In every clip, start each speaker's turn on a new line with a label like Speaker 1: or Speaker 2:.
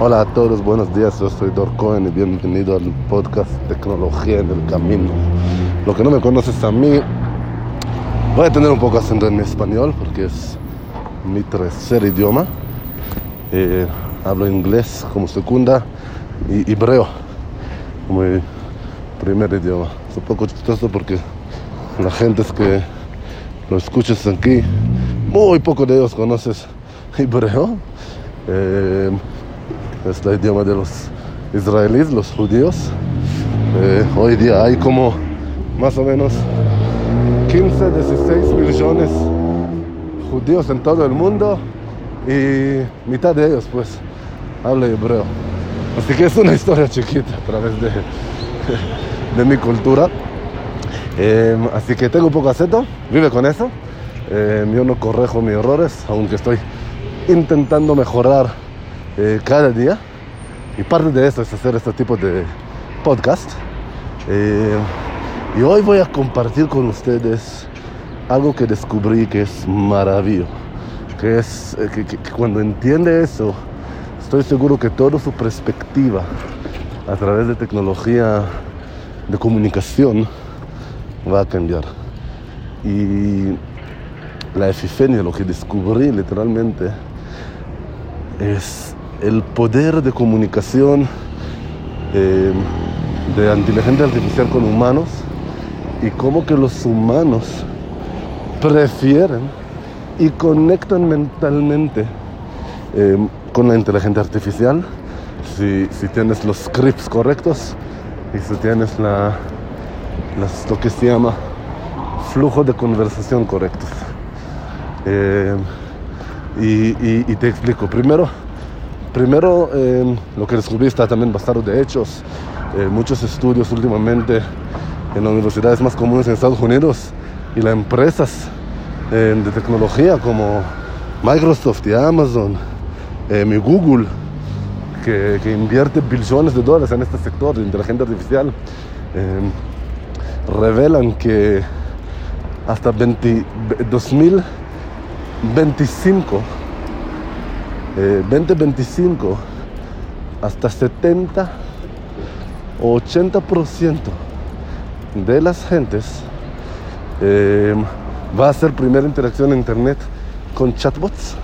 Speaker 1: Hola a todos, buenos días, yo soy Dor Cohen y bienvenido al podcast Tecnología en el Camino. Lo que no me conoces a mí, voy a tener un poco acento en español porque es mi tercer idioma. Eh, hablo inglés como segunda y hebreo como primer idioma. Es un poco chistoso porque la gente es que lo escuchas aquí, muy poco de ellos conoces hebreo. Es el idioma de los israelíes, los judíos. Eh, hoy día hay como más o menos 15, 16 millones judíos en todo el mundo y mitad de ellos pues habla hebreo. Así que es una historia chiquita a través de, de mi cultura. Eh, así que tengo poco acento, vive con eso. Eh, yo no correjo mis errores, aunque estoy intentando mejorar eh, cada día. Y parte de eso es hacer este tipo de podcast. Eh, y hoy voy a compartir con ustedes algo que descubrí que es maravilloso. Que es eh, que cuando entiende eso, estoy seguro que toda su perspectiva a través de tecnología de comunicación va a cambiar. Y la epifenia, lo que descubrí literalmente, es el poder de comunicación eh, de inteligencia artificial con humanos y cómo que los humanos prefieren y conectan mentalmente eh, con la inteligencia artificial si, si, tienes los scripts correctos y si tienes la, las, lo que se llama flujo de conversación correctos. Eh, y, y, y, te explico. Primero, primero eh, lo que descubrí está también basado de hechos. Eh, muchos estudios últimamente en las universidades más comunes en Estados Unidos y las empresas eh, de tecnología como Microsoft y Amazon, mi Google, que, que, invierte billones de dólares en este sector de inteligencia artificial, revelan que hasta 20, 2000 25, eh, 2025, hasta 70 o 80% de las gentes eh, va a hacer primera interacción en Internet con chatbots,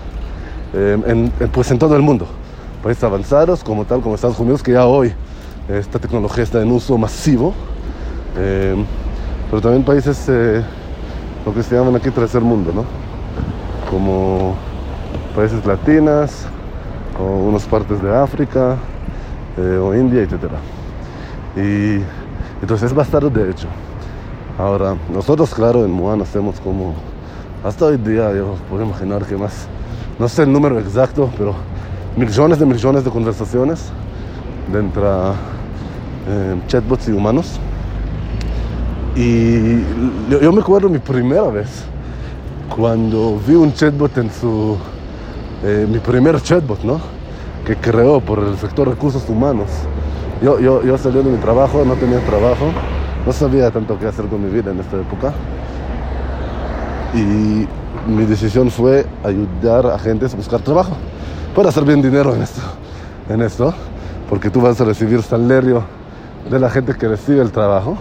Speaker 1: eh, en, pues en todo el mundo. Países avanzados como tal, como Estados Unidos, que ya hoy esta tecnología está en uso masivo, eh, pero también países, lo que se llaman aquí tercer mundo, ¿no? como países latinas o unas partes de África eh, o India, etc. Y entonces es bastante de hecho. Ahora, nosotros claro en Muan hacemos como, hasta hoy día yo puedo imaginar que más, no sé el número exacto, pero millones de millones de conversaciones entre eh, chatbots y humanos. Y yo, yo me acuerdo mi primera vez cuando vi un chatbot en su... Eh, mi primer chatbot, ¿no? Que creó por el sector recursos humanos. Yo, yo, yo salí de mi trabajo, no tenía trabajo, no sabía tanto qué hacer con mi vida en esta época. Y mi decisión fue ayudar a gente a buscar trabajo para hacer bien dinero en esto, en esto, porque tú vas a recibir salario de la gente que recibe el trabajo.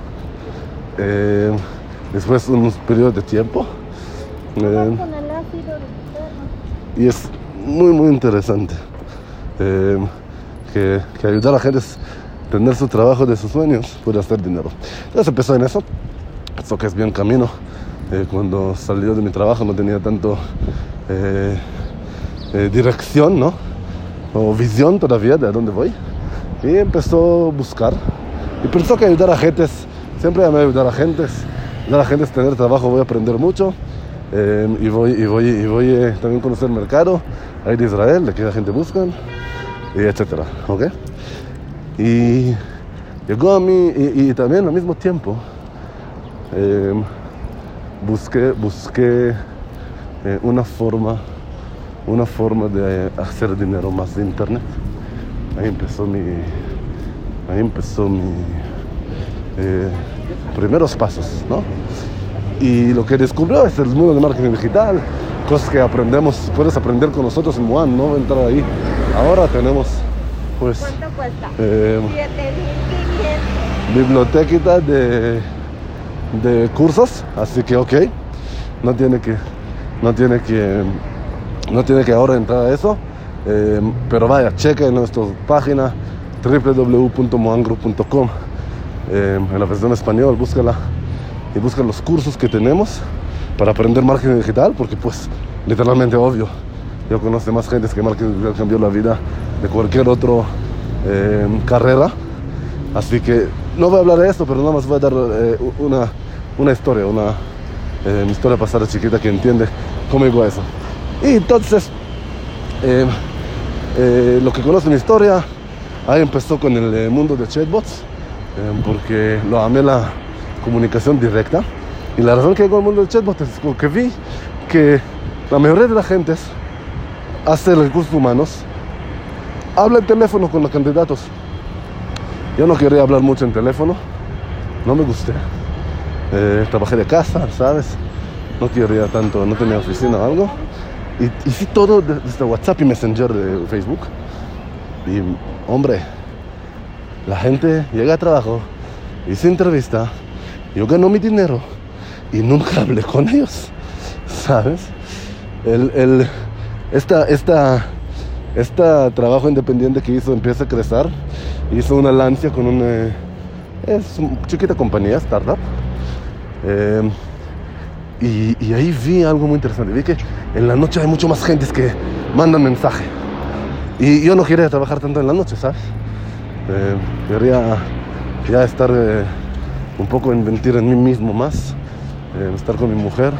Speaker 1: Eh, después unos periodos de tiempo
Speaker 2: Eh,
Speaker 1: y es muy, muy interesante eh, que, que, ayudar a gente a tener su trabajo de sus sueños, puede hacer dinero. Entonces empezó en eso, eso que es bien camino. Eh, cuando salió de mi trabajo no tenía tanto eh, dirección, ¿no? O visión todavía de a dónde voy. Y empezó a buscar. Y pensó que ayudar a gentes, siempre amé ayudar a gentes. Ayudar a gentes a tener trabajo, voy a aprender mucho. Eh, y voy, y voy, y voy eh, también a conocer mercado ahí de Israel, de que la gente busca, y etcétera, ¿ok? Y llegó a mí, y, también al mismo tiempo, eh, busqué, busqué una forma, una forma de hacer dinero más de internet. Ahí empezó mi, ahí empezó mi primeros pasos, ¿no? Y lo que descubrió es el mundo de marketing digital, cosas que aprendemos, puedes aprender con nosotros en Muan, no entrar ahí. Ahora tenemos pues...
Speaker 2: ¿Cuánto cuesta?
Speaker 1: eh,
Speaker 2: 7.500.
Speaker 1: bibliotequita de, de cursos, así que ok, no tiene que, no tiene que, no tiene que ahora entrar a eso, eh, pero vaya, cheque en nuestra página www.moangro.com eh, en la versión español, búscala y busca los cursos que tenemos para aprender marketing digital, porque pues literalmente obvio, yo conozco más gente que marketing digital cambió la vida de cualquier otro eh, carrera. Así que no voy a hablar de esto, pero nada más voy a dar eh, una, una historia, una eh, historia pasada chiquita que entiende cómo llegó eso. Y entonces, lo que conoce mi historia, ahí empezó con el mundo de chatbots, porque lo amé la comunicación directa. Y la razón que llegó al mundo del chatbot es como que vi que la mayoría de la gente hace recursos humanos, habla en teléfono con los candidatos. Yo no quería hablar mucho en teléfono, no me gusté. Eh, trabajé de casa, ¿sabes? No quería tanto, no tenía oficina o algo. Y hice todo de- desde WhatsApp y Messenger de Facebook. Y, hombre, la gente llega a trabajo, hice entrevista, yo gano mi dinero y nunca hablé con ellos, ¿sabes? El, el, esta, esta, este trabajo independiente que hizo empieza a crecer. Hizo una lancia con una es una chiquita compañía, startup. Eh, y, ahí vi algo muy interesante. Vi que en la noche hay mucho más gentes que mandan mensaje. Y yo no quería trabajar tanto en la noche, ¿sabes? Eh, quería estar eh, un poco inventir en mí mismo más, estar con mi mujer,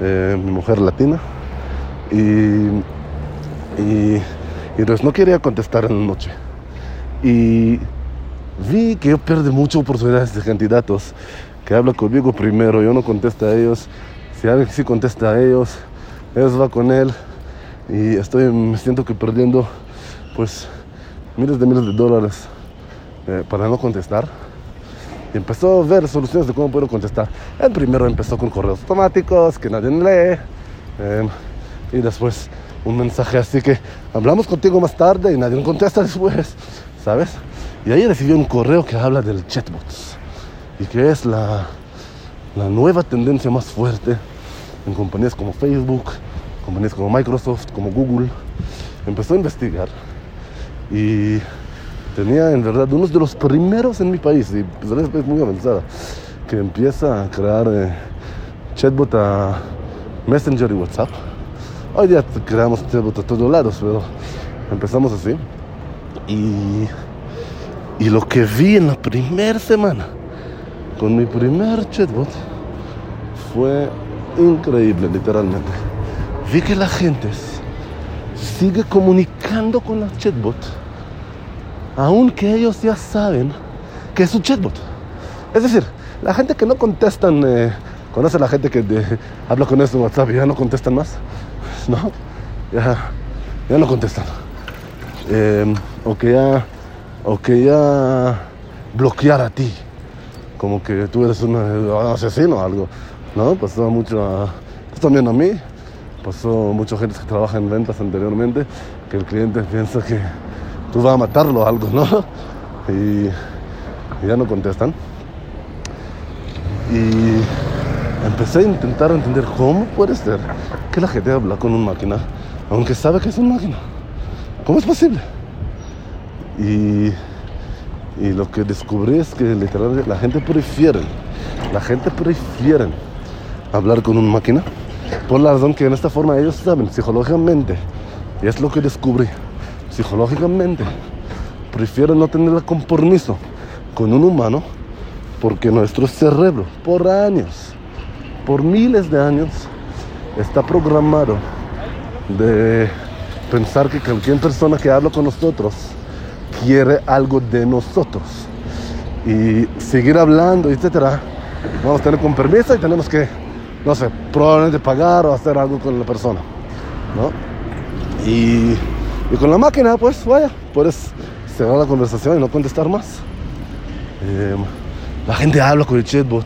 Speaker 1: eh, mi mujer latina. Y, y, entonces no quería contestar en la noche. Y vi que yo pierdo muchas oportunidades de candidatos que hablan conmigo primero, yo no contesto a ellos. Si alguien sí contesta a ellos, ellos va con él. Y estoy, me siento que perdiendo pues miles de miles de dólares eh, para no contestar. Y empezó a ver soluciones de cómo puedo contestar. El primero empezó con correos automáticos que nadie lee. eh, y después un mensaje así que hablamos contigo más tarde y nadie contesta después, ¿sabes? Y ahí recibió un correo que habla del chatbots y que es la, la nueva tendencia más fuerte en compañías como Facebook, compañías como Microsoft, como Google. Empezó a investigar y tenía en verdad uno de los primeros en mi país, y pues este país muy avanzada, que empieza a crear eh, chatbot a Messenger y WhatsApp. Hoy día creamos chatbot a todos lados, pero empezamos así. Y, y lo que vi en la primera semana con mi primer chatbot fue increíble, literalmente. Vi que la gente sigue comunicando con la chatbot, aunque ellos ya saben que es un chatbot. Es decir, la gente que no contestan, eh, conoce a la gente que de- habla con eso en WhatsApp y ya no contestan más, ¿no? Ya, ya no contestan. Eh, o que ya, o que ya bloquear a ti, como que tú eres un eh, asesino o algo, ¿no? Pasó mucho a, pues también a mí, pasó mucha gente que trabaja en ventas anteriormente, que el cliente piensa que tú vas a matarlo o algo, ¿no? Y, ya no contestan. Y empecé a intentar entender cómo puede ser que la gente habla con una máquina, aunque sabe que es una máquina. ¿Cómo es posible? Y, y lo que descubrí es que literalmente la gente prefiere, la gente prefiere hablar con una máquina por la razón que en esta forma ellos saben psicológicamente, y es lo que descubrí, psicológicamente prefieren no tener el compromiso con un humano porque nuestro cerebro por años, por miles de años, está programado de pensar que cualquier persona que habla con nosotros quiere algo de nosotros y seguir hablando, etcétera. Vamos a tener con permiso y tenemos que, no sé, probablemente pagar o hacer algo con la persona, ¿no? Y, y con la máquina, pues vaya, puedes cerrar la conversación y no contestar más. Eh, la gente habla con el chatbot.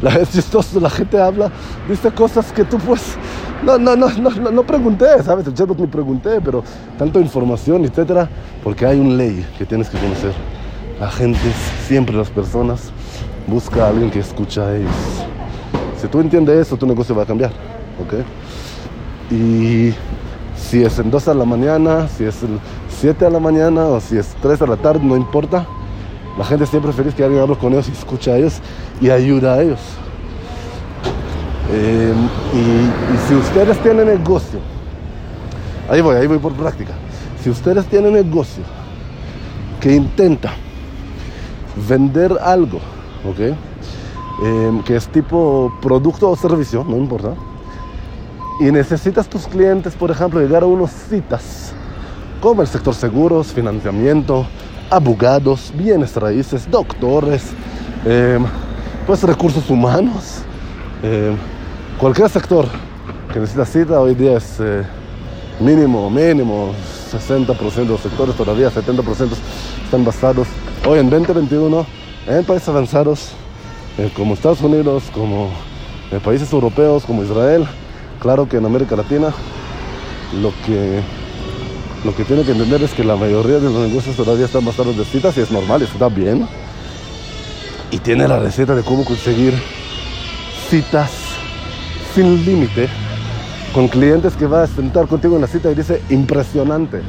Speaker 1: La, es chistoso, la gente habla, dice cosas que tú pues No, no, no, no, no, pregunté, ¿sabes? El chatbot ni pregunté, pero tanto información, etcétera, porque hay una ley que tienes que conocer. Agentes, siempre las personas, busca a alguien que escucha a ellos. Si tú entiendes eso, tu negocio va a cambiar, ¿ok? Y si es en 2 a la mañana, si es el 7 a la mañana o si es 3 a la tarde, no importa. La gente siempre feliz que alguien hable con ellos y escucha a ellos y ayuda a ellos. Eh, y, si ustedes tienen negocio, ahí voy, ahí voy por práctica. Si ustedes tienen negocio que intenta vender algo, ¿ok? Eh, que es tipo producto o servicio, no importa. Y necesitas tus clientes, por ejemplo, llegar a unas citas, como el sector seguros, financiamiento, abogados, bienes raíces, doctores, eh, pues recursos humanos, eh, cualquier sector que necesita cita hoy día es eh, mínimo, mínimo 60% de los sectores, todavía 70% están basados hoy en 2021 en países avanzados eh, como Estados Unidos, como eh, países europeos, como Israel. Claro que en América Latina lo que, lo que tiene que entender es que la mayoría de los negocios todavía están basados de citas y es normal, está bien. Y tiene la receta de cómo conseguir citas sin límite con clientes que va a sentar contigo en la cita y dice impresionante.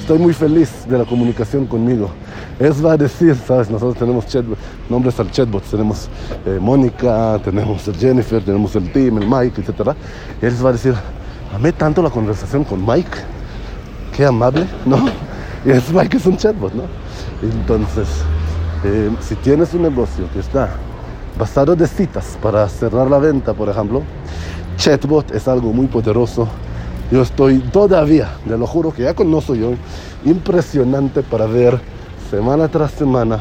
Speaker 1: Estoy muy feliz de la comunicación conmigo. Es va a decir, sabes, nosotros tenemos nombres al chatbot, tenemos eh, Mónica, tenemos el Jennifer, tenemos el Tim, el Mike, etc. Él va a decir, amé tanto la conversación con Mike, qué amable, ¿no? Y es Mike es un chatbot, ¿no? Entonces, eh, si tienes un negocio que está basado de citas para cerrar la venta, por ejemplo, chatbot es algo muy poderoso. Yo estoy todavía, te lo juro que ya conozco yo, impresionante para ver semana tras semana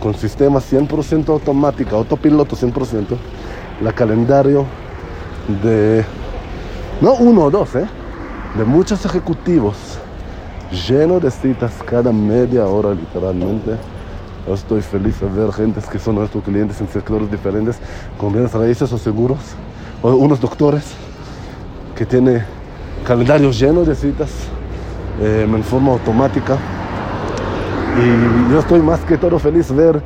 Speaker 1: con sistema 100% automática, autopiloto 100%, la calendario de, no uno o dos, ¿eh? de muchos ejecutivos lleno de citas cada media hora literalmente. Estoy feliz de ver gente que son nuestros clientes en sectores diferentes, con bienes raíces o seguros, o unos doctores que tiene calendarios llenos de citas eh, en forma automática. Y yo estoy más que todo feliz ver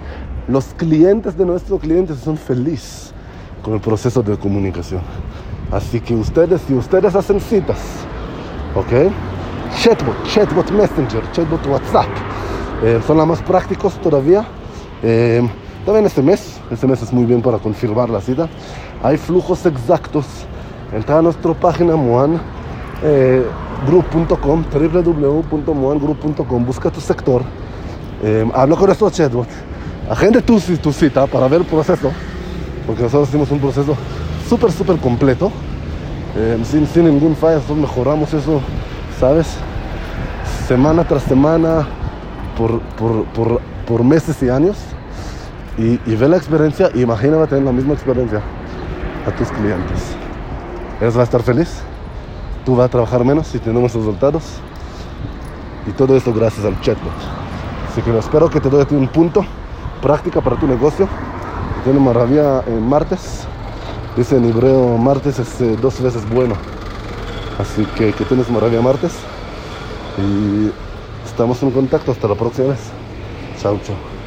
Speaker 1: los clientes de nuestros clientes son felices con el proceso de comunicación. Así que ustedes, si ustedes hacen citas, ¿ok? Chatbot, chatbot Messenger, chatbot WhatsApp, eh, son los más prácticos todavía. Eh, también este mes, este mes es muy bien para confirmar la cita. Hay flujos exactos. Entra a nuestra página Moan eh, group.com, www.moangroup.com, busca tu sector, eh, habla con estos chatbots, agende tu, tu cita para ver el proceso, porque nosotros hicimos un proceso súper, súper completo, eh, sin, sin ningún fallo, nosotros mejoramos eso, ¿sabes? Semana tras semana, por, por, por, por meses y años, y, y ve la experiencia, y imagínate tener la misma experiencia a tus clientes. ¿Eres va a estar feliz? tú vas a trabajar menos si tenemos resultados. Y todo esto gracias al chatbot. Así que espero que te doy un punto, práctica para tu negocio. Tiene maravilla en martes. Dice en hebreo martes es eh, dos veces bueno. Así que que tienes maravilla martes. Y estamos en contacto hasta la próxima vez. Chao, chao.